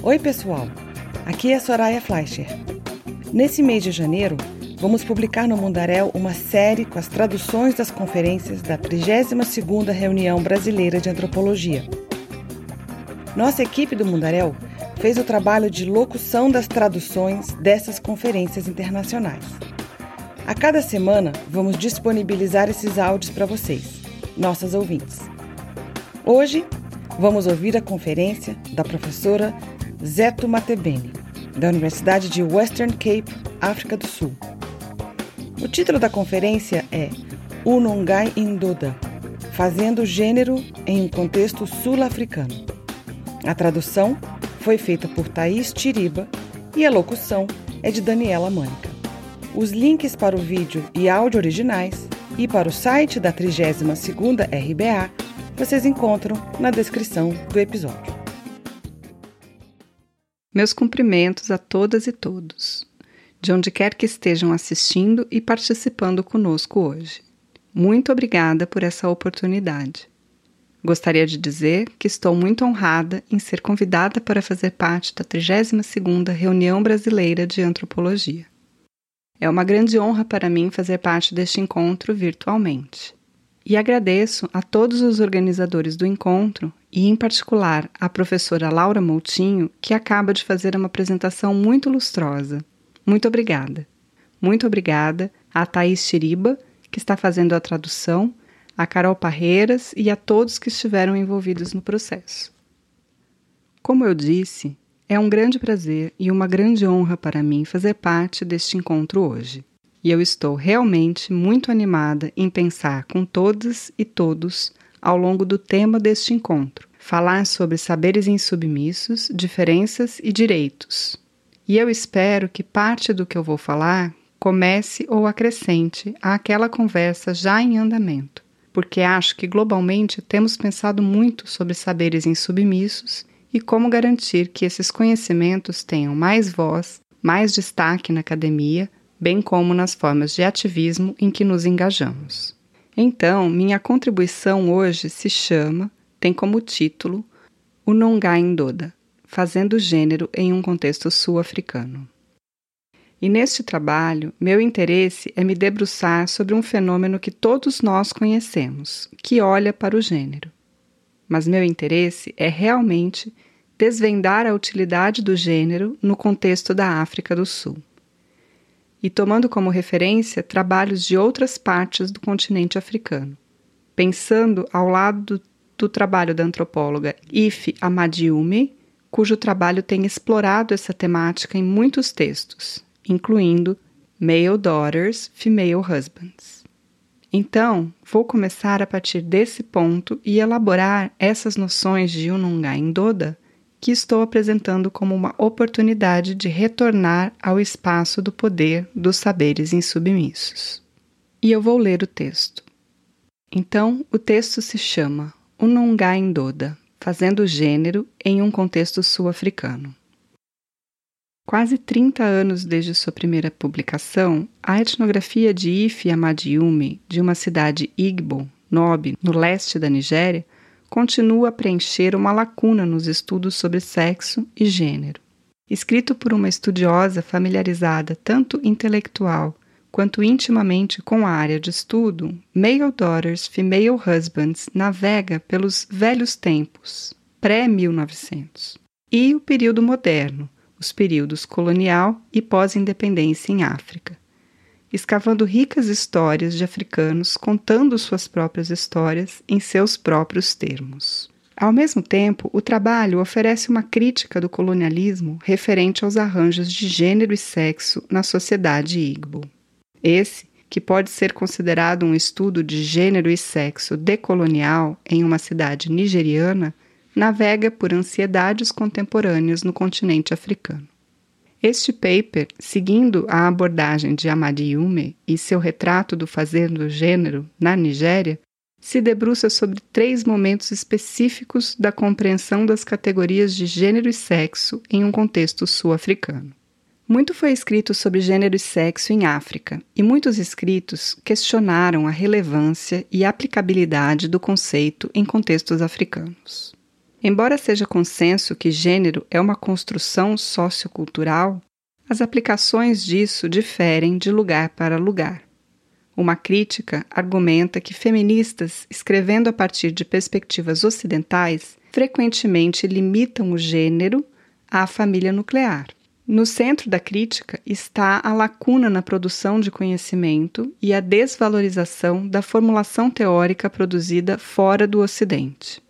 Oi, pessoal. Aqui é Soraya Fleischer. Nesse mês de janeiro, vamos publicar no Mundarel uma série com as traduções das conferências da 32ª Reunião Brasileira de Antropologia. Nossa equipe do Mundarel fez o trabalho de locução das traduções dessas conferências internacionais. A cada semana, vamos disponibilizar esses áudios para vocês, nossas ouvintes. Hoje, vamos ouvir a conferência da professora Zeto Matebene, da Universidade de Western Cape, África do Sul. O título da conferência é Unongai Indoda, fazendo gênero em um contexto sul-africano. A tradução foi feita por Thaís Tiriba e a locução é de Daniela Mânica. Os links para o vídeo e áudio originais e para o site da 32ª RBA vocês encontram na descrição do episódio. Meus cumprimentos a todas e todos, de onde quer que estejam assistindo e participando conosco hoje. Muito obrigada por essa oportunidade. Gostaria de dizer que estou muito honrada em ser convidada para fazer parte da 32ª Reunião Brasileira de Antropologia. É uma grande honra para mim fazer parte deste encontro virtualmente. E agradeço a todos os organizadores do encontro e, em particular, a professora Laura Moutinho, que acaba de fazer uma apresentação muito lustrosa. Muito obrigada. Muito obrigada a Thaís Chiriba, que está fazendo a tradução, a Carol Parreiras e a todos que estiveram envolvidos no processo. Como eu disse, é um grande prazer e uma grande honra para mim fazer parte deste encontro hoje. E eu estou realmente muito animada em pensar com todas e todos ao longo do tema deste encontro, falar sobre saberes insubmissos, diferenças e direitos. E eu espero que parte do que eu vou falar comece ou acrescente àquela conversa já em andamento, porque acho que globalmente temos pensado muito sobre saberes insubmissos e como garantir que esses conhecimentos tenham mais voz, mais destaque na academia, bem como nas formas de ativismo em que nos engajamos. Então, minha contribuição hoje se chama, tem como título, O Nongai Ndoda, fazendo gênero em um contexto sul-africano. E neste trabalho, meu interesse é me debruçar sobre um fenômeno que todos nós conhecemos, que olha para o gênero mas meu interesse é realmente desvendar a utilidade do gênero no contexto da África do Sul. E tomando como referência trabalhos de outras partes do continente africano, pensando ao lado do, trabalho da antropóloga Ife Amadiume, cujo trabalho tem explorado essa temática em muitos textos, incluindo Male Daughters, Female Husbands. Então, vou começar a partir desse ponto e elaborar essas noções de Ununga Indoda que estou apresentando como uma oportunidade de retornar ao espaço do poder dos saberes insubmissos. E eu vou ler o texto. Então, o texto se chama Ununga Indoda, fazendo gênero em um contexto sul-africano. Quase 30 anos desde sua primeira publicação, a etnografia de Ife Amadiume, de uma cidade Igbo, Nob, no leste da Nigéria, continua a preencher uma lacuna nos estudos sobre sexo e gênero. Escrito por uma estudiosa familiarizada tanto intelectual quanto intimamente com a área de estudo, Male Daughters, Female Husbands navega pelos velhos tempos, pré-1900, e o período moderno, os períodos colonial e pós-independência em África, escavando ricas histórias de africanos contando suas próprias histórias em seus próprios termos. Ao mesmo tempo, o trabalho oferece uma crítica do colonialismo referente aos arranjos de gênero e sexo na sociedade Igbo. Esse, que pode ser considerado um estudo de gênero e sexo decolonial em uma cidade nigeriana, navega por ansiedades contemporâneas no continente africano. Este paper, seguindo a abordagem de Amadi Yume e seu retrato do fazer do gênero na Nigéria, se debruça sobre três momentos específicos da compreensão das categorias de gênero e sexo em um contexto sul-africano. Muito foi escrito sobre gênero e sexo em África, e muitos escritos questionaram a relevância e aplicabilidade do conceito em contextos africanos. Embora seja consenso que gênero é uma construção sociocultural, as aplicações disso diferem de lugar para lugar. Uma crítica argumenta que feministas, escrevendo a partir de perspectivas ocidentais, frequentemente limitam o gênero à família nuclear. No centro da crítica está a lacuna na produção de conhecimento e a desvalorização da formulação teórica produzida fora do Ocidente.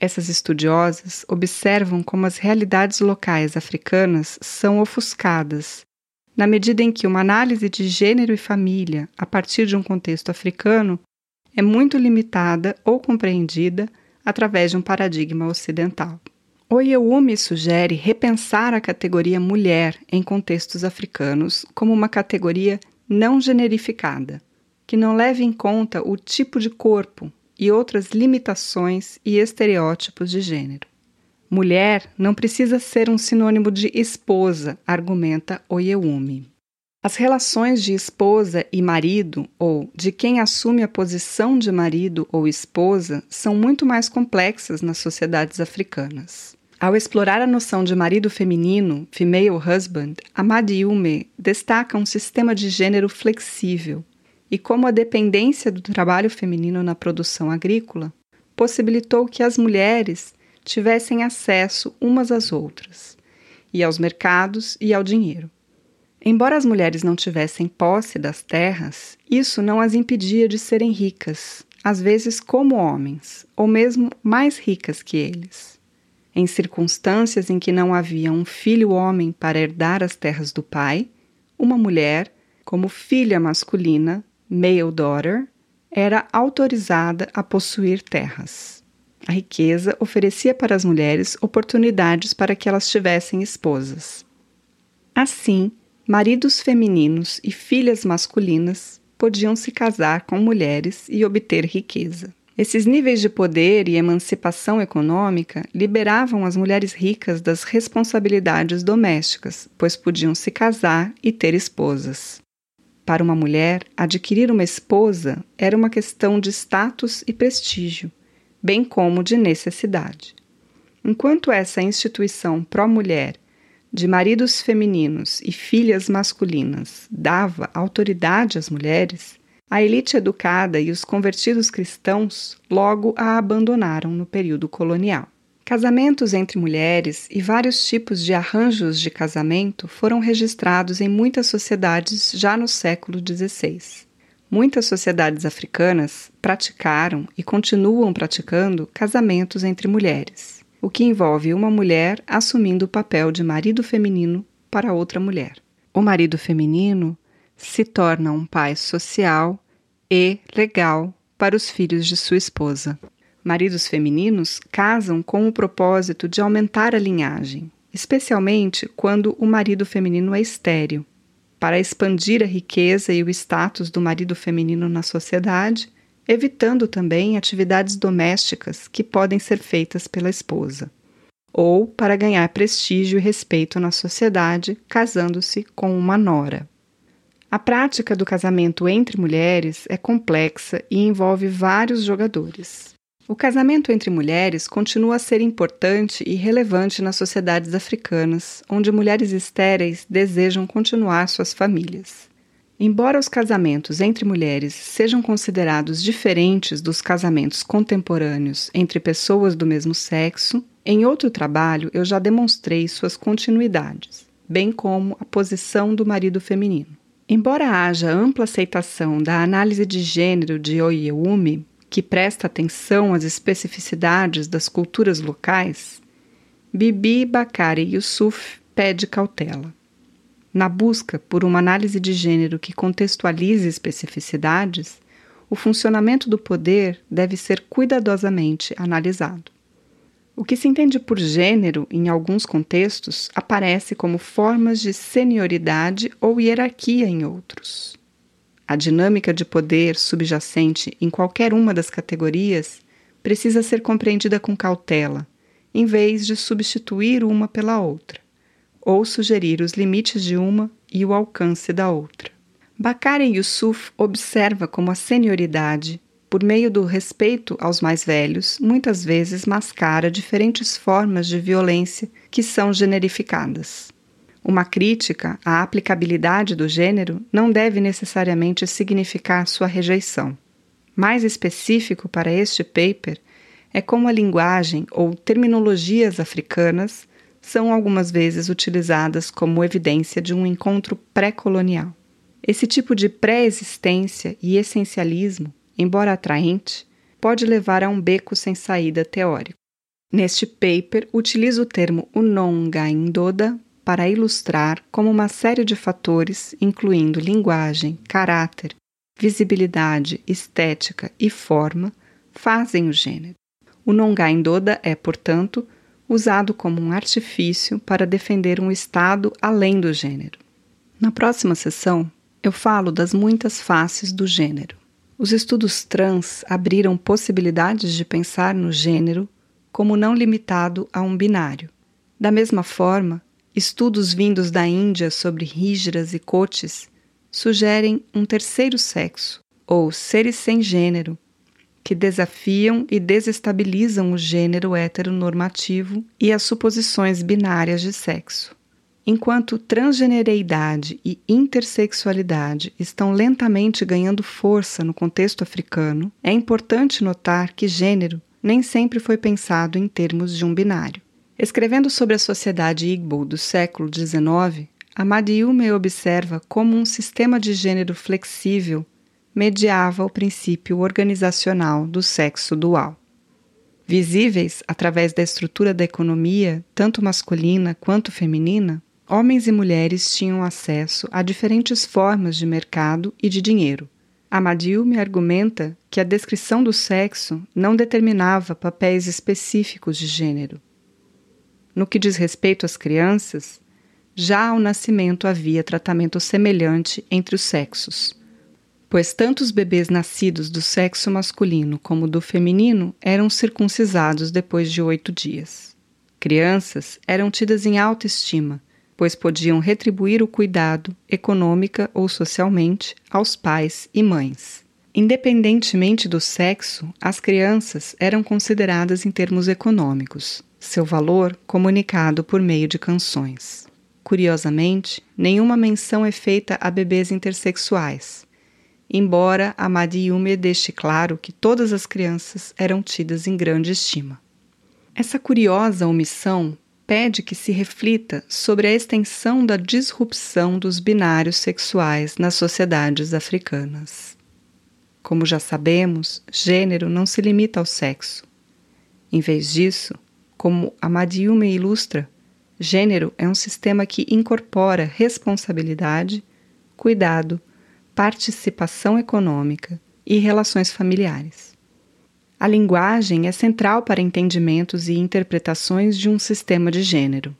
Essas estudiosas observam como as realidades locais africanas são ofuscadas, na medida em que uma análise de gênero e família a partir de um contexto africano é muito limitada ou compreendida através de um paradigma ocidental. Oyewumi sugere repensar a categoria mulher em contextos africanos como uma categoria não generificada, que não leve em conta o tipo de corpo, e outras limitações e estereótipos de gênero. Mulher não precisa ser um sinônimo de esposa, argumenta Oyewumi. As relações de esposa e marido, ou de quem assume a posição de marido ou esposa, são muito mais complexas nas sociedades africanas. Ao explorar a noção de marido feminino, female husband, Amadiume destaca um sistema de gênero flexível, e como a dependência do trabalho feminino na produção agrícola possibilitou que as mulheres tivessem acesso umas às outras, e aos mercados e ao dinheiro. Embora as mulheres não tivessem posse das terras, isso não as impedia de serem ricas, às vezes como homens, ou mesmo mais ricas que eles. Em circunstâncias em que não havia um filho homem para herdar as terras do pai, uma mulher, como filha masculina, male daughter, era autorizada a possuir terras. A riqueza oferecia para as mulheres oportunidades para que elas tivessem esposas. Assim, maridos femininos e filhas masculinas podiam se casar com mulheres e obter riqueza. Esses níveis de poder e emancipação econômica liberavam as mulheres ricas das responsabilidades domésticas, pois podiam se casar e ter esposas. Para uma mulher, adquirir uma esposa era uma questão de status e prestígio, bem como de necessidade. Enquanto essa instituição pró-mulher, de maridos femininos e filhas masculinas, dava autoridade às mulheres, a elite educada e os convertidos cristãos logo a abandonaram no período colonial. Casamentos entre mulheres e vários tipos de arranjos de casamento foram registrados em muitas sociedades já no século XVI. Muitas sociedades africanas praticaram e continuam praticando casamentos entre mulheres, o que envolve uma mulher assumindo o papel de marido feminino para outra mulher. O marido feminino se torna um pai social e legal para os filhos de sua esposa. Maridos femininos casam com o propósito de aumentar a linhagem, especialmente quando o marido feminino é estéril, para expandir a riqueza e o status do marido feminino na sociedade, evitando também atividades domésticas que podem ser feitas pela esposa, ou para ganhar prestígio e respeito na sociedade, casando-se com uma nora. A prática do casamento entre mulheres é complexa e envolve vários jogadores. O casamento entre mulheres continua a ser importante e relevante nas sociedades africanas, onde mulheres estéreis desejam continuar suas famílias. Embora os casamentos entre mulheres sejam considerados diferentes dos casamentos contemporâneos entre pessoas do mesmo sexo, em outro trabalho eu já demonstrei suas continuidades, bem como a posição do marido feminino. Embora haja ampla aceitação da análise de gênero de Oyewumi, que presta atenção às especificidades das culturas locais, Bibi Bakari Yusuf pede cautela. Na busca por uma análise de gênero que contextualize especificidades, o funcionamento do poder deve ser cuidadosamente analisado. O que se entende por gênero, em alguns contextos, aparece como formas de senioridade ou hierarquia em outros. A dinâmica de poder subjacente em qualquer uma das categorias precisa ser compreendida com cautela, em vez de substituir uma pela outra, ou sugerir os limites de uma e o alcance da outra. Bakari Yusuf observa como a senioridade, por meio do respeito aos mais velhos, muitas vezes mascara diferentes formas de violência que são generificadas. Uma crítica à aplicabilidade do gênero não deve necessariamente significar sua rejeição. Mais específico para este paper é como a linguagem ou terminologias africanas são algumas vezes utilizadas como evidência de um encontro pré-colonial. Esse tipo de pré-existência e essencialismo, embora atraente, pode levar a um beco sem saída teórico. Neste paper, utilizo o termo Unonga-Indoda para ilustrar como uma série de fatores, incluindo linguagem, caráter, visibilidade, estética e forma, fazem o gênero. O Nonga-Indoda é, portanto, usado como um artifício para defender um estado além do gênero. Na próxima sessão, eu falo das muitas faces do gênero. Os estudos trans abriram possibilidades de pensar no gênero como não limitado a um binário. Da mesma forma, estudos vindos da Índia sobre rígiras e cotes sugerem um terceiro sexo, ou seres sem gênero, que desafiam e desestabilizam o gênero heteronormativo e as suposições binárias de sexo. Enquanto transgenereidade e intersexualidade estão lentamente ganhando força no contexto africano, é importante notar que gênero nem sempre foi pensado em termos de um binário. Escrevendo sobre a sociedade Igbo do século XIX, Amadiume observa como um sistema de gênero flexível mediava o princípio organizacional do sexo dual. Visíveis através da estrutura da economia, tanto masculina quanto feminina, homens e mulheres tinham acesso a diferentes formas de mercado e de dinheiro. Amadil me argumenta que a descrição do sexo não determinava papéis específicos de gênero. No que diz respeito às crianças, já ao nascimento havia tratamento semelhante entre os sexos pois tanto os bebês nascidos do sexo masculino como do feminino eram circuncisados depois de oito dias. Crianças eram tidas em alta estima, pois podiam retribuir o cuidado, econômica ou socialmente, aos pais e mães. Independentemente do sexo, as crianças eram consideradas em termos econômicos, seu valor comunicado por meio de canções. Curiosamente, nenhuma menção é feita a bebês intersexuais, embora a Madiyume deixe claro que todas as crianças eram tidas em grande estima. Essa curiosa omissão pede que se reflita sobre a extensão da disrupção dos binários sexuais nas sociedades africanas. Como já sabemos, gênero não se limita ao sexo. Em vez disso, como a Madiyume ilustra, gênero é um sistema que incorpora responsabilidade, cuidado participação econômica e relações familiares. A linguagem é central para entendimentos e interpretações de um sistema de gênero.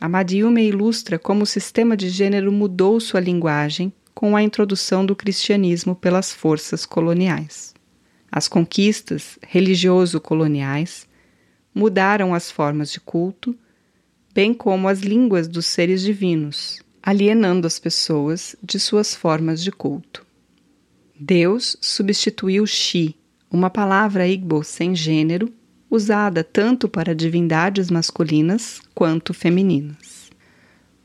Amadiume ilustra como o sistema de gênero mudou sua linguagem com a introdução do cristianismo pelas forças coloniais. As conquistas religioso-coloniais mudaram as formas de culto, bem como as línguas dos seres divinos, alienando as pessoas de suas formas de culto. Deus substituiu Shi, uma palavra Igbo sem gênero, usada tanto para divindades masculinas quanto femininas.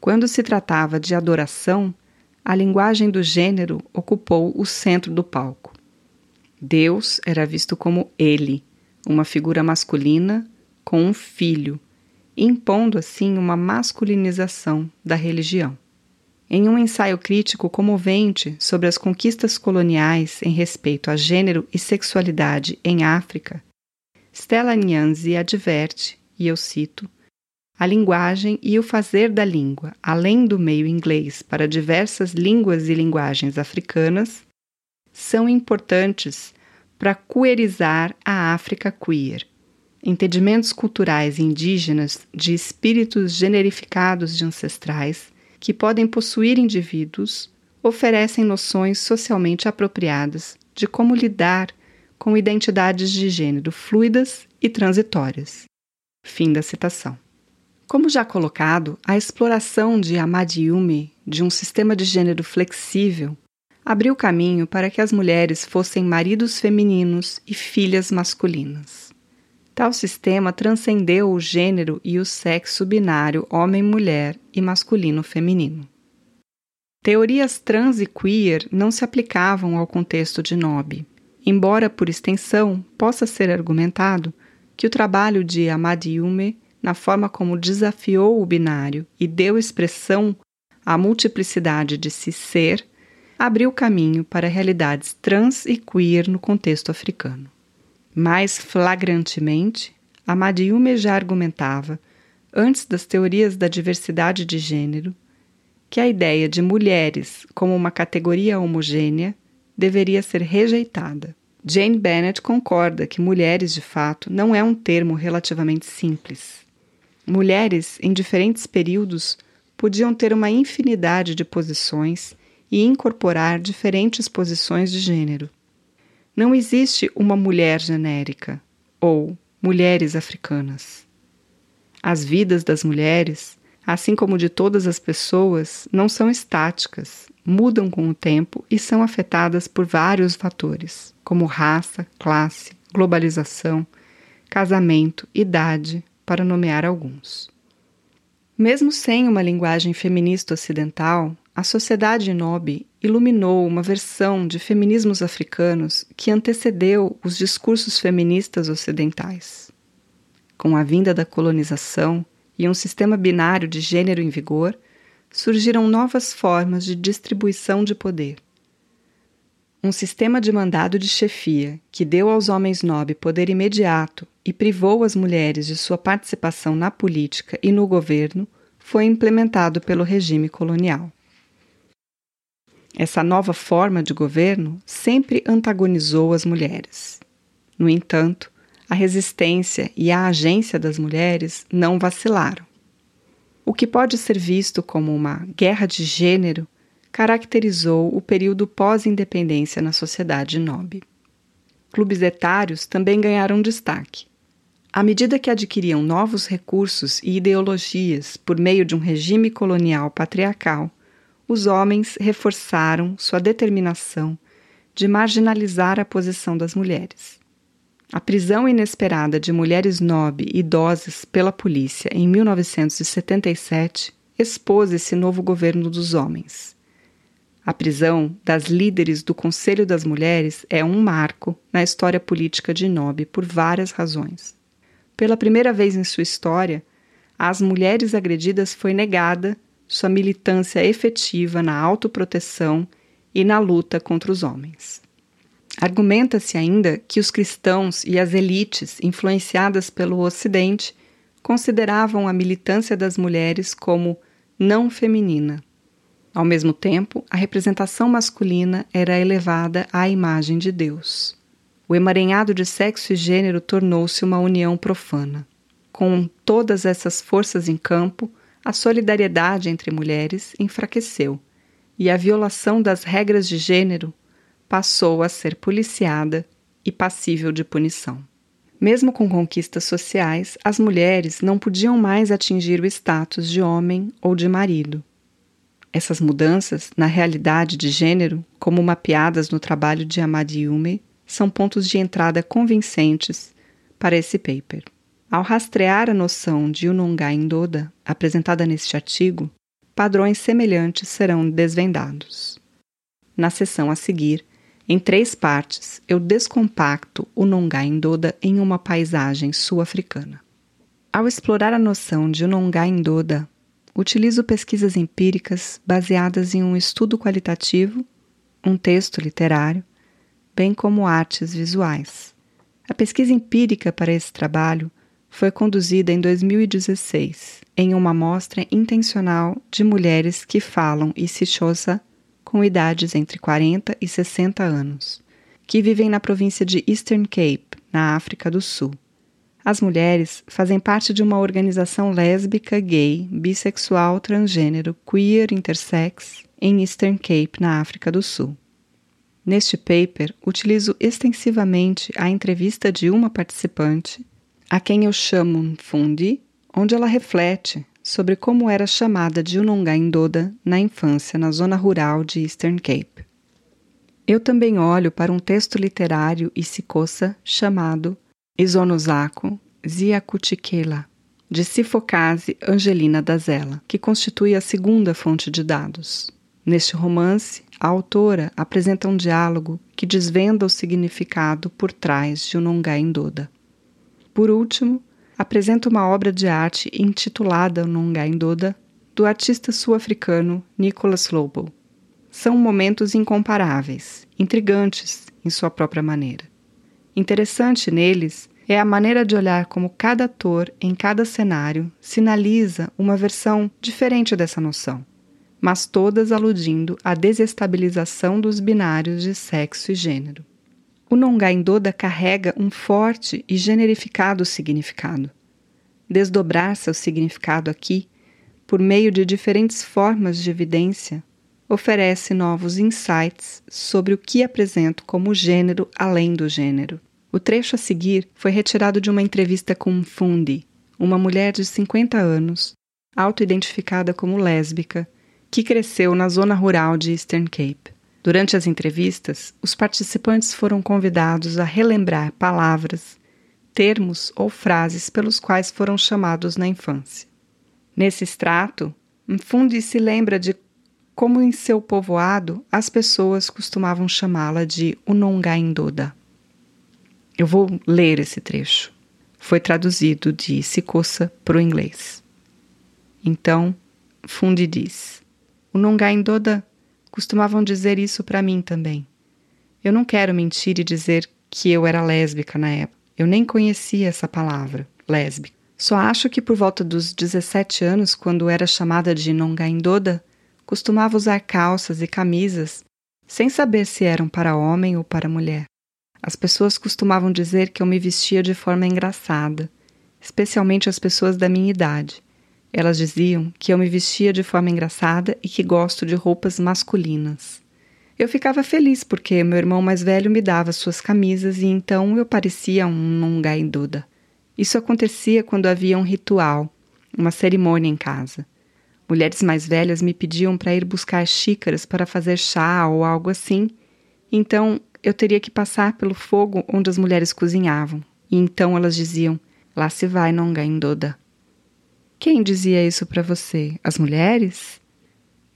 Quando se tratava de adoração, a linguagem do gênero ocupou o centro do palco. Deus era visto como ele, uma figura masculina com um filho, impondo assim uma masculinização da religião. Em um ensaio crítico comovente sobre as conquistas coloniais em respeito a gênero e sexualidade em África, Stella Nyanzi adverte, e eu cito, a linguagem e o fazer da língua, além do meio inglês para diversas línguas e linguagens africanas, são importantes para queerizar a África queer. Entendimentos culturais indígenas de espíritos generificados de ancestrais que podem possuir indivíduos, oferecem noções socialmente apropriadas de como lidar com identidades de gênero fluidas e transitórias. Fim da citação. Como já colocado, a exploração de Amadiume de um sistema de gênero flexível abriu caminho para que as mulheres fossem maridos femininos e filhas masculinas. Tal sistema transcendeu o gênero e o sexo binário homem-mulher e masculino-feminino. Teorias trans e queer não se aplicavam ao contexto de Nob, embora por extensão possa ser argumentado que o trabalho de Amadiume, na forma como desafiou o binário e deu expressão à multiplicidade de se ser, abriu caminho para realidades trans e queer no contexto africano. Mais flagrantemente, Amadiume já argumentava, antes das teorias da diversidade de gênero, que a ideia de mulheres como uma categoria homogênea deveria ser rejeitada. Jane Bennett concorda que mulheres, de fato, não é um termo relativamente simples. Mulheres, em diferentes períodos, podiam ter uma infinidade de posições e incorporar diferentes posições de gênero. Não existe uma mulher genérica ou mulheres africanas. As vidas das mulheres assim como de todas as pessoas, não são estáticas, mudam com o tempo e são afetadas por vários fatores, como raça, classe, globalização, casamento, idade, para nomear alguns. Mesmo sem uma linguagem feminista ocidental, a sociedade Nobe iluminou uma versão de feminismos africanos que antecedeu os discursos feministas ocidentais. Com a vinda da colonização, e um sistema binário de gênero em vigor, surgiram novas formas de distribuição de poder. Um sistema de mandado de chefia que deu aos homens nobre poder imediato e privou as mulheres de sua participação na política e no governo foi implementado pelo regime colonial. Essa nova forma de governo sempre antagonizou as mulheres. No entanto, a resistência e a agência das mulheres não vacilaram. O que pode ser visto como uma guerra de gênero caracterizou o período pós-independência na sociedade nobre. Clubes etários também ganharam destaque. À medida que adquiriam novos recursos e ideologias por meio de um regime colonial patriarcal, os homens reforçaram sua determinação de marginalizar a posição das mulheres. A prisão inesperada de mulheres nobre idosas pela polícia em 1977 expôs esse novo governo dos homens. A prisão das líderes do Conselho das Mulheres é um marco na história política de Nob por várias razões. Pela primeira vez em sua história, às mulheres agredidas foi negada sua militância efetiva na autoproteção e na luta contra os homens. Argumenta-se ainda que os cristãos e as elites influenciadas pelo Ocidente consideravam a militância das mulheres como não feminina. Ao mesmo tempo, a representação masculina era elevada à imagem de Deus. O emaranhado de sexo e gênero tornou-se uma união profana. Com todas essas forças em campo, a solidariedade entre mulheres enfraqueceu e a violação das regras de gênero passou a ser policiada e passível de punição. Mesmo com conquistas sociais, as mulheres não podiam mais atingir o status de homem ou de marido. Essas mudanças, na realidade de gênero, como mapeadas no trabalho de Amadiume, são pontos de entrada convincentes para esse paper. Ao rastrear a noção de Unonga Indoda, apresentada neste artigo, padrões semelhantes serão desvendados. Na seção a seguir, em três partes, eu descompacto o Nongai Ndoda em uma paisagem sul-africana. Ao explorar a noção de Nongai Ndoda, utilizo pesquisas empíricas baseadas em um estudo qualitativo, um texto literário, bem como artes visuais. A pesquisa empírica para esse trabalho foi conduzida em 2016 em uma amostra intencional de mulheres que falam Isixhosa com idades entre 40 e 60 anos, que vivem na província de Eastern Cape, na África do Sul. As mulheres fazem parte de uma organização lésbica, gay, bissexual, transgênero, queer, intersex em Eastern Cape, na África do Sul. Neste paper, utilizo extensivamente a entrevista de uma participante, a quem eu chamo Fundi, onde ela reflete sobre como era chamada de Unonga Indoda na infância na zona rural de Eastern Cape. Eu também olho para um texto literário Isikosa chamado Isonosako Ziakutikela, de Sifocase Angelina Dazella, que constitui a segunda fonte de dados. Neste romance, a autora apresenta um diálogo que desvenda o significado por trás de Unongai Ndoda. Por último, apresenta uma obra de arte intitulada Unongai Ndoda, do artista sul-africano Nicholas Lobo. São momentos incomparáveis, intrigantes em sua própria maneira. Interessante neles é a maneira de olhar como cada ator, em cada cenário, sinaliza uma versão diferente dessa noção, mas todas aludindo à desestabilização dos binários de sexo e gênero. O Nongaindoda carrega um forte e generificado significado. Desdobrar seu significado aqui, por meio de diferentes formas de evidência, oferece novos insights sobre o que apresento como gênero além do gênero. O trecho a seguir foi retirado de uma entrevista com Fundi, uma mulher de 50 anos, auto-identificada como lésbica, que cresceu na zona rural de Eastern Cape. Durante as entrevistas, os participantes foram convidados a relembrar palavras, termos ou frases pelos quais foram chamados na infância. Nesse extrato, Mfundi se lembra de como em seu povoado as pessoas costumavam chamá-la de Unongaindoda. Eu vou ler esse trecho. Foi traduzido de Sicossa para o inglês. Então, Fundi diz: O Nongaindoda costumavam dizer isso para mim também. Eu não quero mentir e dizer que eu era lésbica na época. Eu nem conhecia essa palavra, lésbica. Só acho que por volta dos 17 anos, quando era chamada de Nongaindoda, costumava usar calças e camisas sem saber se eram para homem ou para mulher. As pessoas costumavam dizer que eu me vestia de forma engraçada, especialmente as pessoas da minha idade. Elas diziam que eu me vestia de forma engraçada e que gosto de roupas masculinas. Eu ficava feliz porque meu irmão mais velho me dava suas camisas e então eu parecia um Nungainduda. Isso acontecia quando havia um ritual, uma cerimônia em casa. Mulheres mais velhas me pediam para ir buscar xícaras para fazer chá ou algo assim. Então eu teria que passar pelo fogo onde as mulheres cozinhavam. E então elas diziam: Lá se vai Nongaindoda. Quem dizia isso para você? As mulheres?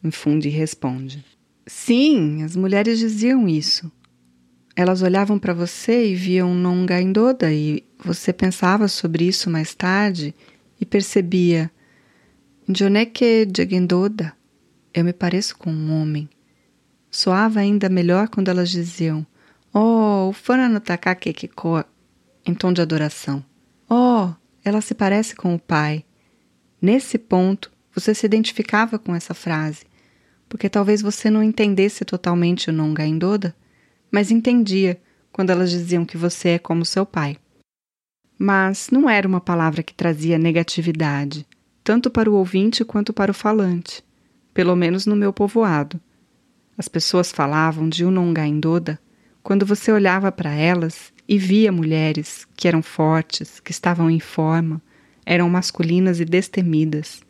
Mfundi responde: Sim, as mulheres diziam isso. Elas olhavam para você e viam Nongaindoda e você pensava sobre isso mais tarde e percebia: Joneke Jagendoda, eu me pareço com um homem. Soava ainda melhor quando elas diziam: Oh, Ufana no Takakekiko, em tom de adoração. Oh, ela se parece com o pai. Nesse ponto, você se identificava com essa frase, porque talvez você não entendesse totalmente o Nongaindoda, mas entendia quando elas diziam que você é como seu pai. Mas não era uma palavra que trazia negatividade, tanto para o ouvinte quanto para o falante, pelo menos no meu povoado. As pessoas falavam de Unongaindoda quando você olhava para elas e via mulheres que eram fortes, que estavam em forma, eram masculinas e destemidas,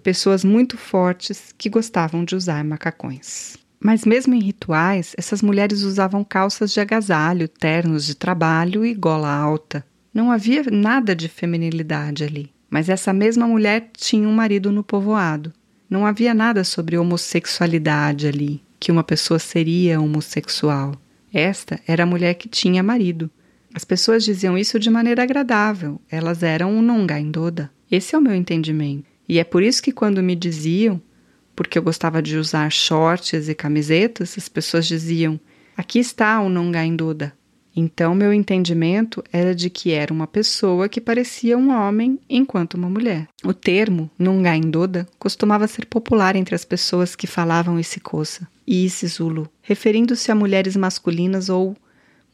pessoas muito fortes que gostavam de usar macacões. Mas mesmo em rituais, essas mulheres usavam calças de agasalho, ternos de trabalho e gola alta. Não havia nada de feminilidade ali. Mas essa mesma mulher tinha um marido no povoado. Não havia nada sobre homossexualidade ali, que uma pessoa seria homossexual. Esta era a mulher que tinha marido. As pessoas diziam isso de maneira agradável, elas eram um nongaindoda. Esse é o meu entendimento. E é por isso que quando me diziam, porque eu gostava de usar shorts e camisetas, as pessoas diziam: aqui está o nongaindoda. Então meu entendimento era de que era uma pessoa que parecia um homem enquanto uma mulher. O termo nungaindoda costumava ser popular entre as pessoas que falavam esse coça e esse zulu, referindo-se a mulheres masculinas ou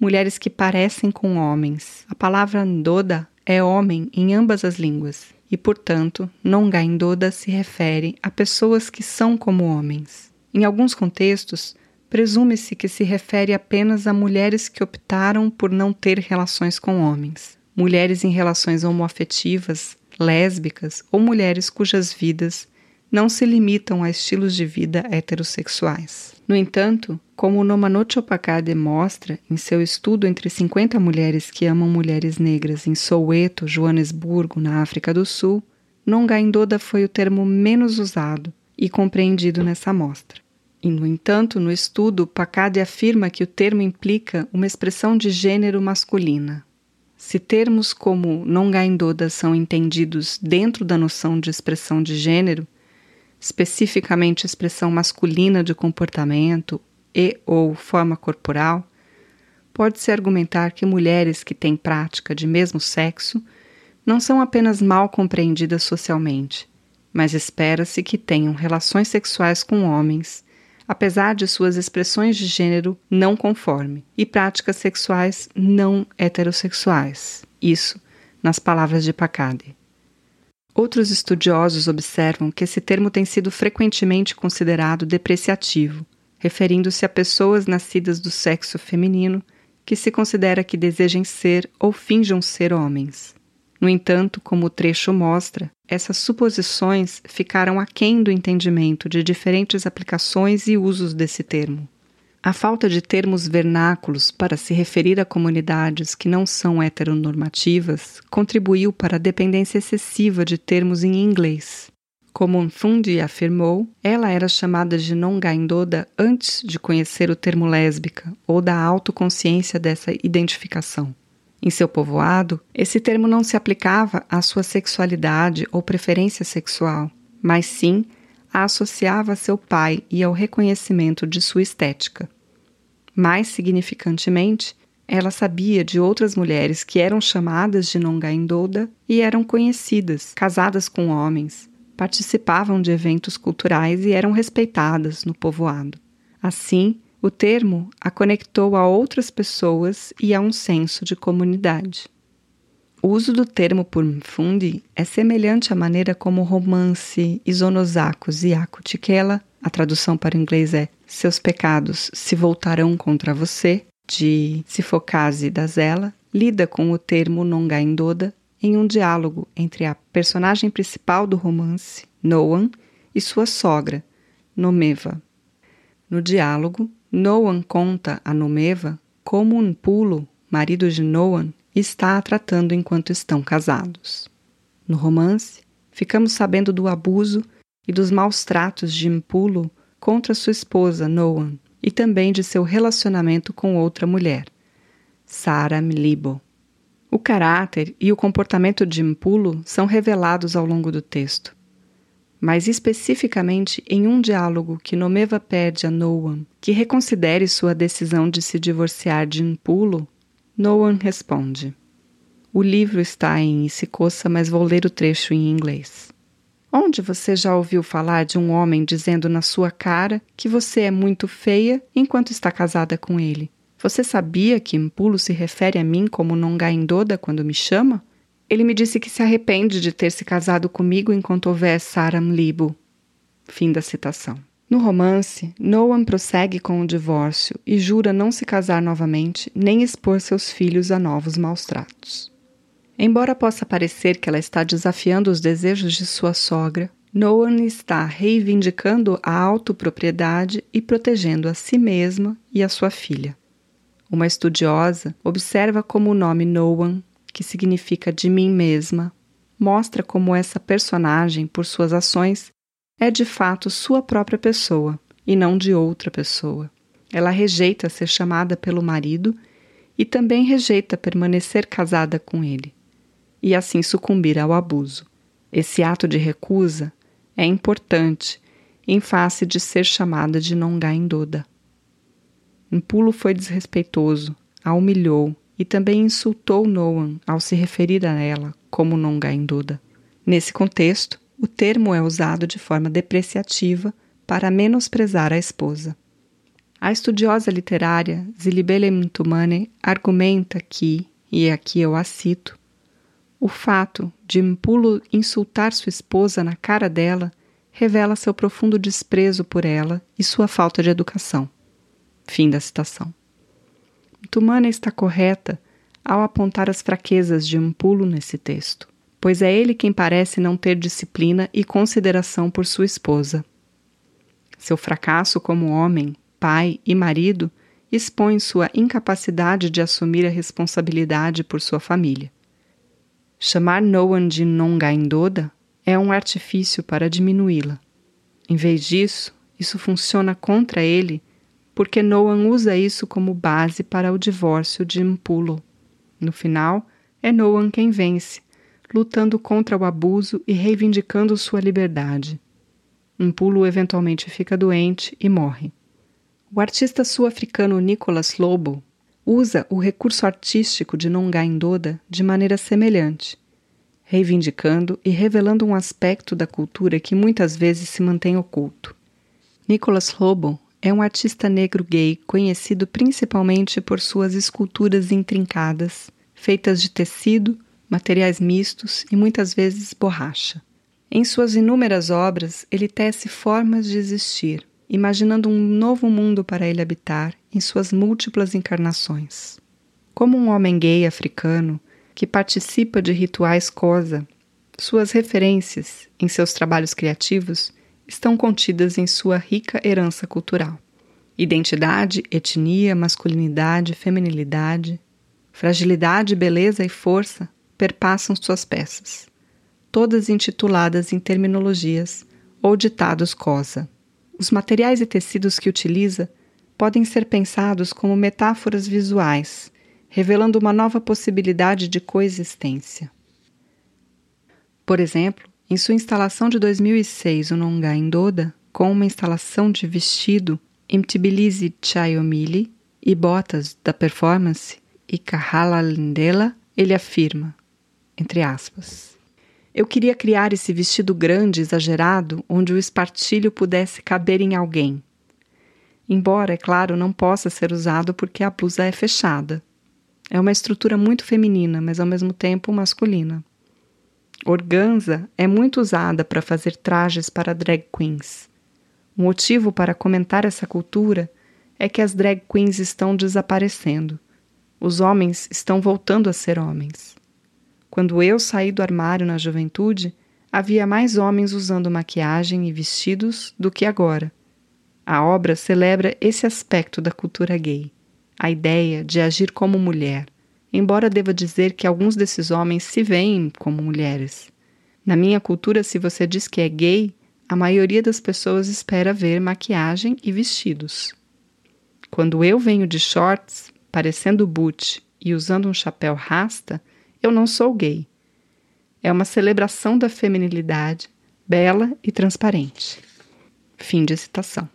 mulheres que parecem com homens. A palavra ndoda é homem em ambas as línguas e, portanto, nongaindoda se refere a pessoas que são como homens. Em alguns contextos, presume-se que se refere apenas a mulheres que optaram por não ter relações com homens, mulheres em relações homoafetivas, lésbicas ou mulheres cujas vidas não se limitam a estilos de vida heterossexuais. No entanto, como o Nomanochopaká demonstra em seu estudo entre 50 mulheres que amam mulheres negras em Soweto, Joanesburgo, na África do Sul, Nongaindoda foi o termo menos usado e compreendido nessa amostra. E, no entanto, no estudo, Pacade afirma que o termo implica uma expressão de gênero masculina. Se termos como Nongaindoda são entendidos dentro da noção de expressão de gênero, especificamente expressão masculina de comportamento e ou forma corporal, pode-se argumentar que mulheres que têm prática de mesmo sexo não são apenas mal compreendidas socialmente, mas espera-se que tenham relações sexuais com homens, apesar de suas expressões de gênero não conforme, e práticas sexuais não heterossexuais. Isso nas palavras de Pacade. Outros estudiosos observam que esse termo tem sido frequentemente considerado depreciativo, referindo-se a pessoas nascidas do sexo feminino que se considera que desejem ser ou finjam ser homens. No entanto, como o trecho mostra, essas suposições ficaram aquém do entendimento de diferentes aplicações e usos desse termo. A falta de termos vernáculos para se referir a comunidades que não são heteronormativas contribuiu para a dependência excessiva de termos em inglês. Como Nfundi afirmou, ela era chamada de Nongaindoda antes de conhecer o termo lésbica ou da autoconsciência dessa identificação. Em seu povoado, esse termo não se aplicava à sua sexualidade ou preferência sexual, mas sim a associava a seu pai e ao reconhecimento de sua estética. Mais significantemente, ela sabia de outras mulheres que eram chamadas de Nongaindoda e eram conhecidas, casadas com homens, participavam de eventos culturais e eram respeitadas no povoado. Assim, o termo a conectou a outras pessoas e a um senso de comunidade. O uso do termo por Mfundi é semelhante à maneira como o romance Isonosakos e a tradução para o inglês é Seus pecados se voltarão contra você, de Sifokase da Zela, lida com o termo Nongaindoda em um diálogo entre a personagem principal do romance, Noan, e sua sogra, Nomeva. No diálogo, Noan conta a Nomeva como um pulo, marido de Noan, está a tratando enquanto estão casados. No romance, ficamos sabendo do abuso e dos maus tratos de Impulo contra sua esposa Noan e também de seu relacionamento com outra mulher, Sara Mlibo. O caráter e o comportamento de Impulo são revelados ao longo do texto, mas especificamente em um diálogo que Nomeva pede a Noan que reconsidere sua decisão de se divorciar de Impulo, Noan responde: O livro está em Isicossa, mas vou ler o trecho em inglês. Onde você já ouviu falar de um homem dizendo na sua cara que você é muito feia enquanto está casada com ele? Você sabia que Impulo se refere a mim como Nongaindoda quando me chama? Ele me disse que se arrepende de ter se casado comigo enquanto houver Saram Libo. Fim da citação. No romance, Noam prossegue com o divórcio e jura não se casar novamente nem expor seus filhos a novos maus tratos. Embora possa parecer que ela está desafiando os desejos de sua sogra, Noam está reivindicando a autopropriedade e protegendo a si mesma e a sua filha. Uma estudiosa observa como o nome Noam que significa de mim mesma, mostra como essa personagem, por suas ações, é de fato sua própria pessoa e não de outra pessoa. Ela rejeita ser chamada pelo marido e também rejeita permanecer casada com ele, e assim sucumbir ao abuso. Esse ato de recusa é importante em face de ser chamada de Nongaindoda. Um pulo foi desrespeitoso, a humilhou, e também insultou Noan ao se referir a ela como Nongainduda. Nesse contexto, o termo é usado de forma depreciativa para menosprezar a esposa. A estudiosa literária Zilibele Mtumane argumenta que, e aqui eu a cito, o fato de Mpulo insultar sua esposa na cara dela revela seu profundo desprezo por ela e sua falta de educação. Fim da citação. Tumana está correta ao apontar as fraquezas de Ampulo nesse texto. Pois é ele quem parece não ter disciplina e consideração por sua esposa. Seu fracasso como homem, pai e marido expõe sua incapacidade de assumir a responsabilidade por sua família. Chamar Noan de Nongaindoda é um artifício para diminuí-la. Em vez disso, isso funciona contra ele porque Noan usa isso como base para o divórcio de Mpulo. No final, é Noan quem vence, lutando contra o abuso e reivindicando sua liberdade. Mpulo eventualmente fica doente e morre. O artista sul-africano Nicholas Lobo usa o recurso artístico de Nongai Ndoda de maneira semelhante, reivindicando e revelando um aspecto da cultura que muitas vezes se mantém oculto. Nicholas Lobo é um artista negro gay conhecido principalmente por suas esculturas intrincadas, feitas de tecido, materiais mistos e muitas vezes borracha. Em suas inúmeras obras, ele tece formas de existir, imaginando um novo mundo para ele habitar em suas múltiplas encarnações. Como um homem gay africano que participa de rituais cosa, suas referências em seus trabalhos criativos estão contidas em sua rica herança cultural. Identidade, etnia, masculinidade, feminilidade, fragilidade, beleza e força perpassam suas peças, todas intituladas em terminologias ou ditados cosa. Os materiais e tecidos que utiliza podem ser pensados como metáforas visuais, revelando uma nova possibilidade de coexistência. Por exemplo, em sua instalação de 2006, o Nonga Indoda, com uma instalação de vestido em Tbilisi Chayomili e botas da performance e Kahala Lindela, ele afirma, entre aspas, eu queria criar esse vestido grande, exagerado, onde o espartilho pudesse caber em alguém. Embora, é claro, não possa ser usado porque a blusa é fechada. É uma estrutura muito feminina, mas ao mesmo tempo masculina. Organza é muito usada para fazer trajes para drag queens. O motivo para comentar essa cultura é que as drag queens estão desaparecendo. Os homens estão voltando a ser homens. Quando eu saí do armário na juventude, havia mais homens usando maquiagem e vestidos do que agora. A obra celebra esse aspecto da cultura gay, a ideia de agir como mulher, embora deva dizer que alguns desses homens se veem como mulheres. Na minha cultura, se você diz que é gay, a maioria das pessoas espera ver maquiagem e vestidos. Quando eu venho de shorts, parecendo boot e usando um chapéu rasta, eu não sou gay. É uma celebração da feminilidade, bela e transparente. Fim de citação.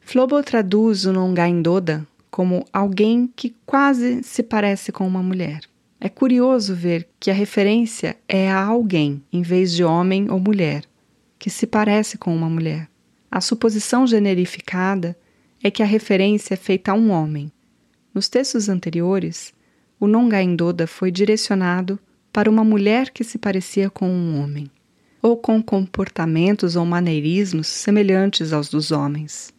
Flobo traduz o Nongaindoda como alguém que quase se parece com uma mulher. É curioso ver que a referência é a alguém, em vez de homem ou mulher, que se parece com uma mulher. A suposição generificada é que a referência é feita a um homem. Nos textos anteriores, o Nongaindoda foi direcionado para uma mulher que se parecia com um homem, ou com comportamentos ou maneirismos semelhantes aos dos homens.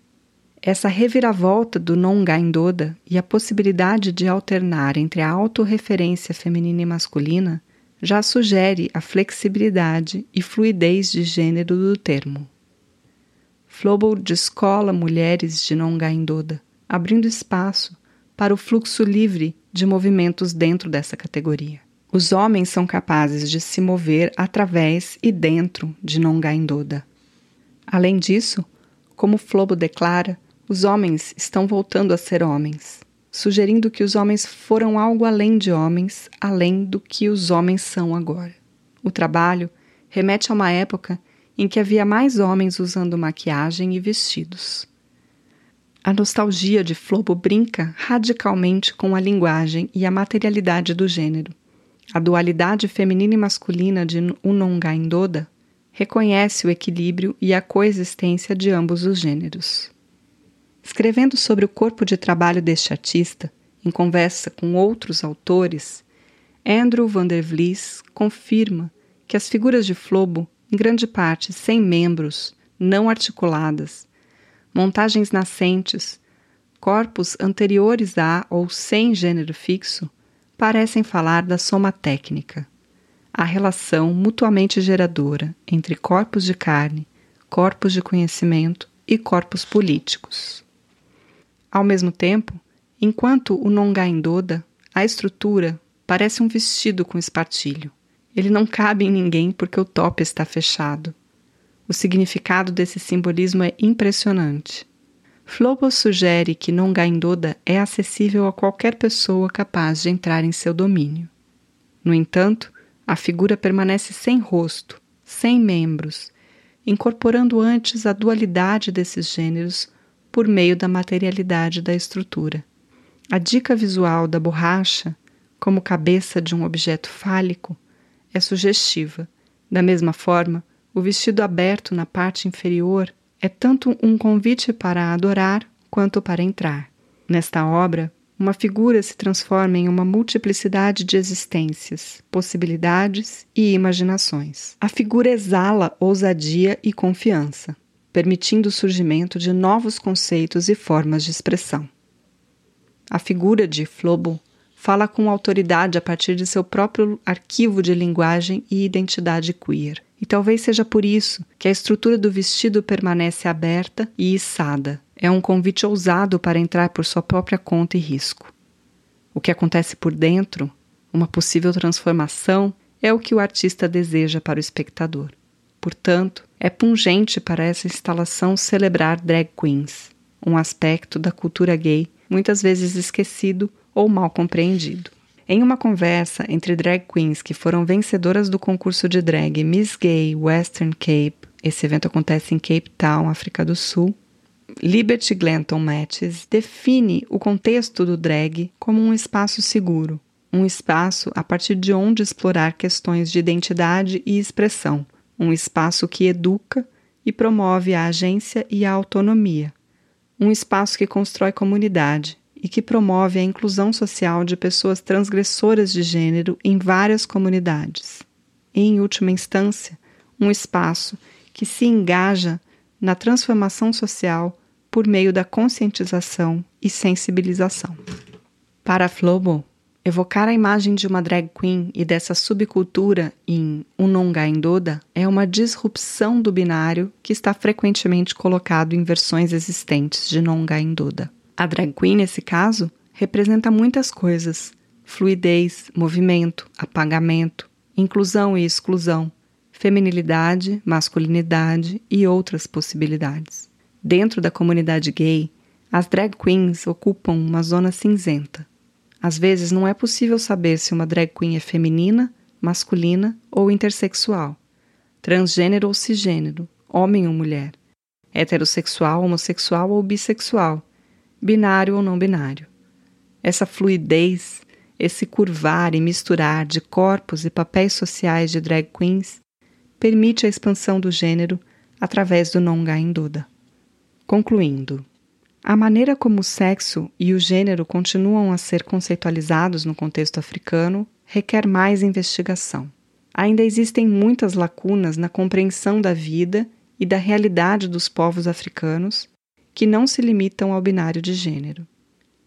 Essa reviravolta do Nongaindoda e a possibilidade de alternar entre a autorreferência feminina e masculina já sugere a flexibilidade e fluidez de gênero do termo. Flobo descola mulheres de Nongaindoda, abrindo espaço para o fluxo livre de movimentos dentro dessa categoria. Os homens são capazes de se mover através e dentro de Nongaindoda. Além disso, como Flobo declara, os homens estão voltando a ser homens, sugerindo que os homens foram algo além de homens, além do que os homens são agora. O trabalho remete a uma época em que havia mais homens usando maquiagem e vestidos. A nostalgia de Flobo brinca radicalmente com a linguagem e a materialidade do gênero. A dualidade feminina e masculina de Unongaindoda reconhece o equilíbrio e a coexistência de ambos os gêneros. Escrevendo sobre o corpo de trabalho deste artista, em conversa com outros autores, Andrew van der Vlies confirma que as figuras de Flobo, em grande parte sem membros, não articuladas, montagens nascentes, corpos anteriores a ou sem gênero fixo, parecem falar da soma técnica. a relação mutuamente geradora entre corpos de carne, corpos de conhecimento e corpos políticos. Ao mesmo tempo, enquanto o Nongaindoda, a estrutura parece um vestido com espartilho. Ele não cabe em ninguém porque o top está fechado. O significado desse simbolismo é impressionante. Flobo sugere que Nongaindoda é acessível a qualquer pessoa capaz de entrar em seu domínio. No entanto, a figura permanece sem rosto, sem membros, incorporando antes a dualidade desses gêneros por meio da materialidade da estrutura. A dica visual da borracha, como cabeça de um objeto fálico, é sugestiva. Da mesma forma, o vestido aberto na parte inferior é tanto um convite para adorar quanto para entrar. Nesta obra, uma figura se transforma em uma multiplicidade de existências, possibilidades e imaginações. A figura exala ousadia e confiança, permitindo o surgimento de novos conceitos e formas de expressão. A figura de Flobo fala com autoridade a partir de seu próprio arquivo de linguagem e identidade queer. E talvez seja por isso que a estrutura do vestido permanece aberta e içada. É um convite ousado para entrar por sua própria conta e risco. O que acontece por dentro, uma possível transformação, é o que o artista deseja para o espectador. Portanto, é pungente para essa instalação celebrar drag queens, um aspecto da cultura gay muitas vezes esquecido ou mal compreendido. Em uma conversa entre drag queens que foram vencedoras do concurso de drag Miss Gay Western Cape, esse evento acontece em Cape Town, África do Sul, Liberty Glanton Matches define o contexto do drag como um espaço seguro, um espaço a partir de onde explorar questões de identidade e expressão, um espaço que educa e promove a agência e a autonomia, um espaço que constrói comunidade, e que promove a inclusão social de pessoas transgressoras de gênero em várias comunidades. E, em última instância, um espaço que se engaja na transformação social por meio da conscientização e sensibilização. Para Flobo, evocar a imagem de uma drag queen e dessa subcultura em Unongaindoda é uma disrupção do binário que está frequentemente colocado em versões existentes de Nongaindoda. A drag queen, nesse caso, representa muitas coisas: fluidez, movimento, apagamento, inclusão e exclusão, feminilidade, masculinidade e outras possibilidades. Dentro da comunidade gay, as drag queens ocupam uma zona cinzenta. Às vezes não é possível saber se uma drag queen é feminina, masculina ou intersexual, transgênero ou cisgênero, homem ou mulher, heterossexual, homossexual ou bissexual binário ou não binário. Essa fluidez, esse curvar e misturar de corpos e papéis sociais de drag queens permite a expansão do gênero através do Nongai Duda. Concluindo, a maneira como o sexo e o gênero continuam a ser conceitualizados no contexto africano requer mais investigação. Ainda existem muitas lacunas na compreensão da vida e da realidade dos povos africanos que não se limitam ao binário de gênero.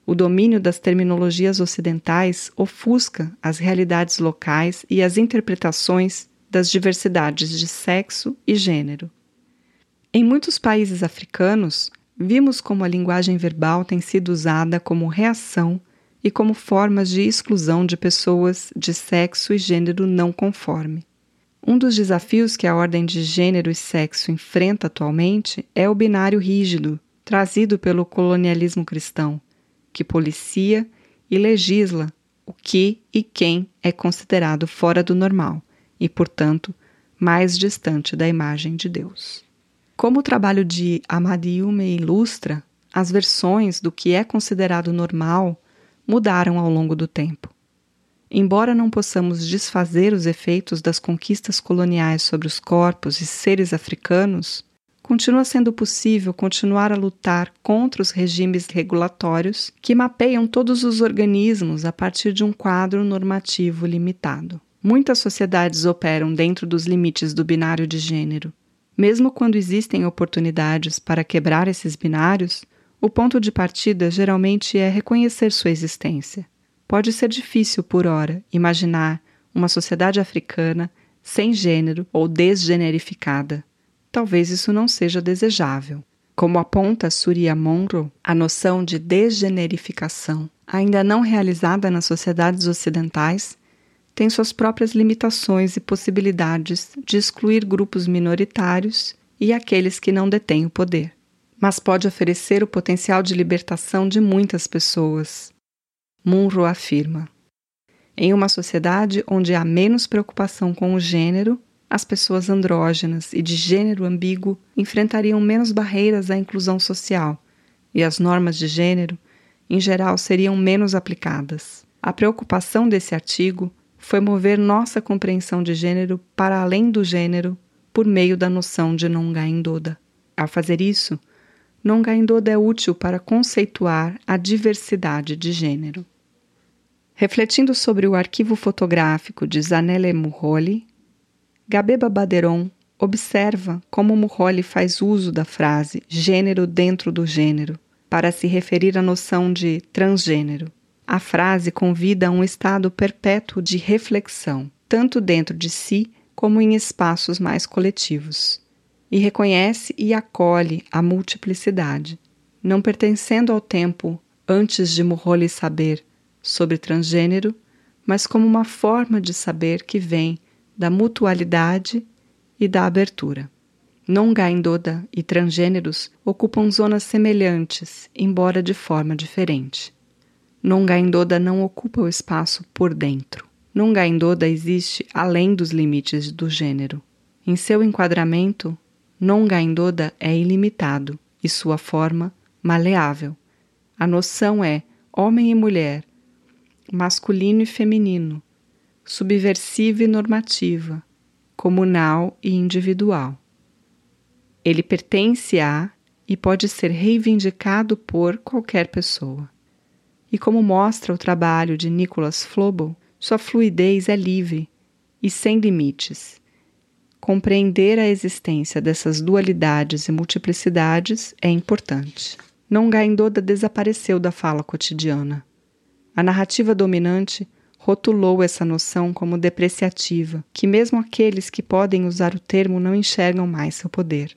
O domínio das terminologias ocidentais ofusca as realidades locais e as interpretações das diversidades de sexo e gênero. Em muitos países africanos, vimos como a linguagem verbal tem sido usada como reação e como formas de exclusão de pessoas de sexo e gênero não conforme. Um dos desafios que a ordem de gênero e sexo enfrenta atualmente é o binário rígido, trazido pelo colonialismo cristão, que policia e legisla o que e quem é considerado fora do normal e, portanto, mais distante da imagem de Deus. Como o trabalho de Amadiume ilustra, as versões do que é considerado normal mudaram ao longo do tempo. Embora não possamos desfazer os efeitos das conquistas coloniais sobre os corpos e seres africanos, continua sendo possível continuar a lutar contra os regimes regulatórios que mapeiam todos os organismos a partir de um quadro normativo limitado. Muitas sociedades operam dentro dos limites do binário de gênero. Mesmo quando existem oportunidades para quebrar esses binários, o ponto de partida geralmente é reconhecer sua existência. Pode ser difícil, por hora, imaginar uma sociedade africana sem gênero ou desgenerificada. Talvez isso não seja desejável. Como aponta Surya Monroe, a noção de desgenerificação, ainda não realizada nas sociedades ocidentais, tem suas próprias limitações e possibilidades de excluir grupos minoritários e aqueles que não detêm o poder, mas pode oferecer o potencial de libertação de muitas pessoas. Monroe afirma. Em uma sociedade onde há menos preocupação com o gênero, as pessoas andrógenas e de gênero ambíguo enfrentariam menos barreiras à inclusão social, e as normas de gênero, em geral, seriam menos aplicadas. A preocupação desse artigo foi mover nossa compreensão de gênero para além do gênero por meio da noção de Nongaindoda. Ao fazer isso, Nongaindoda é útil para conceituar a diversidade de gênero. Refletindo sobre o arquivo fotográfico de Zanele Murroli, Gabeba Baderon observa como Murroli faz uso da frase gênero dentro do gênero para se referir à noção de transgênero. A frase convida a um estado perpétuo de reflexão, tanto dentro de si como em espaços mais coletivos, e reconhece e acolhe a multiplicidade, não pertencendo ao tempo antes de Murroli saber sobre transgênero, mas como uma forma de saber que vem da mutualidade e da abertura. Nongaindoda e transgêneros ocupam zonas semelhantes, embora de forma diferente. Nongaindoda não ocupa o espaço por dentro. Nongaindoda existe além dos limites do gênero. Em seu enquadramento, Nongaindoda é ilimitado e sua forma maleável. A noção é homem e mulher, masculino e feminino, subversiva e normativa, comunal e individual. Ele pertence a e pode ser reivindicado por qualquer pessoa. E como mostra o trabalho de Nicholas Flobo, sua fluidez é livre e sem limites. Compreender a existência dessas dualidades e multiplicidades é importante. Nongaindoda desapareceu da fala cotidiana. A narrativa dominante rotulou essa noção como depreciativa, que mesmo aqueles que podem usar o termo não enxergam mais seu poder.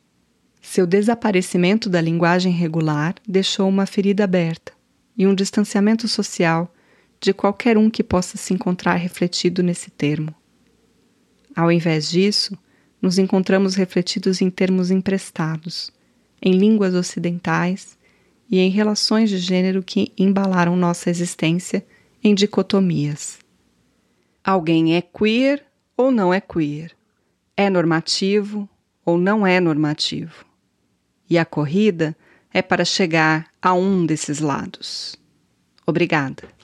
Seu desaparecimento da linguagem regular deixou uma ferida aberta e um distanciamento social de qualquer um que possa se encontrar refletido nesse termo. Ao invés disso, nos encontramos refletidos em termos emprestados, em línguas ocidentais e em relações de gênero que embalaram nossa existência em dicotomias. Alguém é queer ou não é queer? É normativo ou não é normativo? E a corrida é para chegar a um desses lados. Obrigada.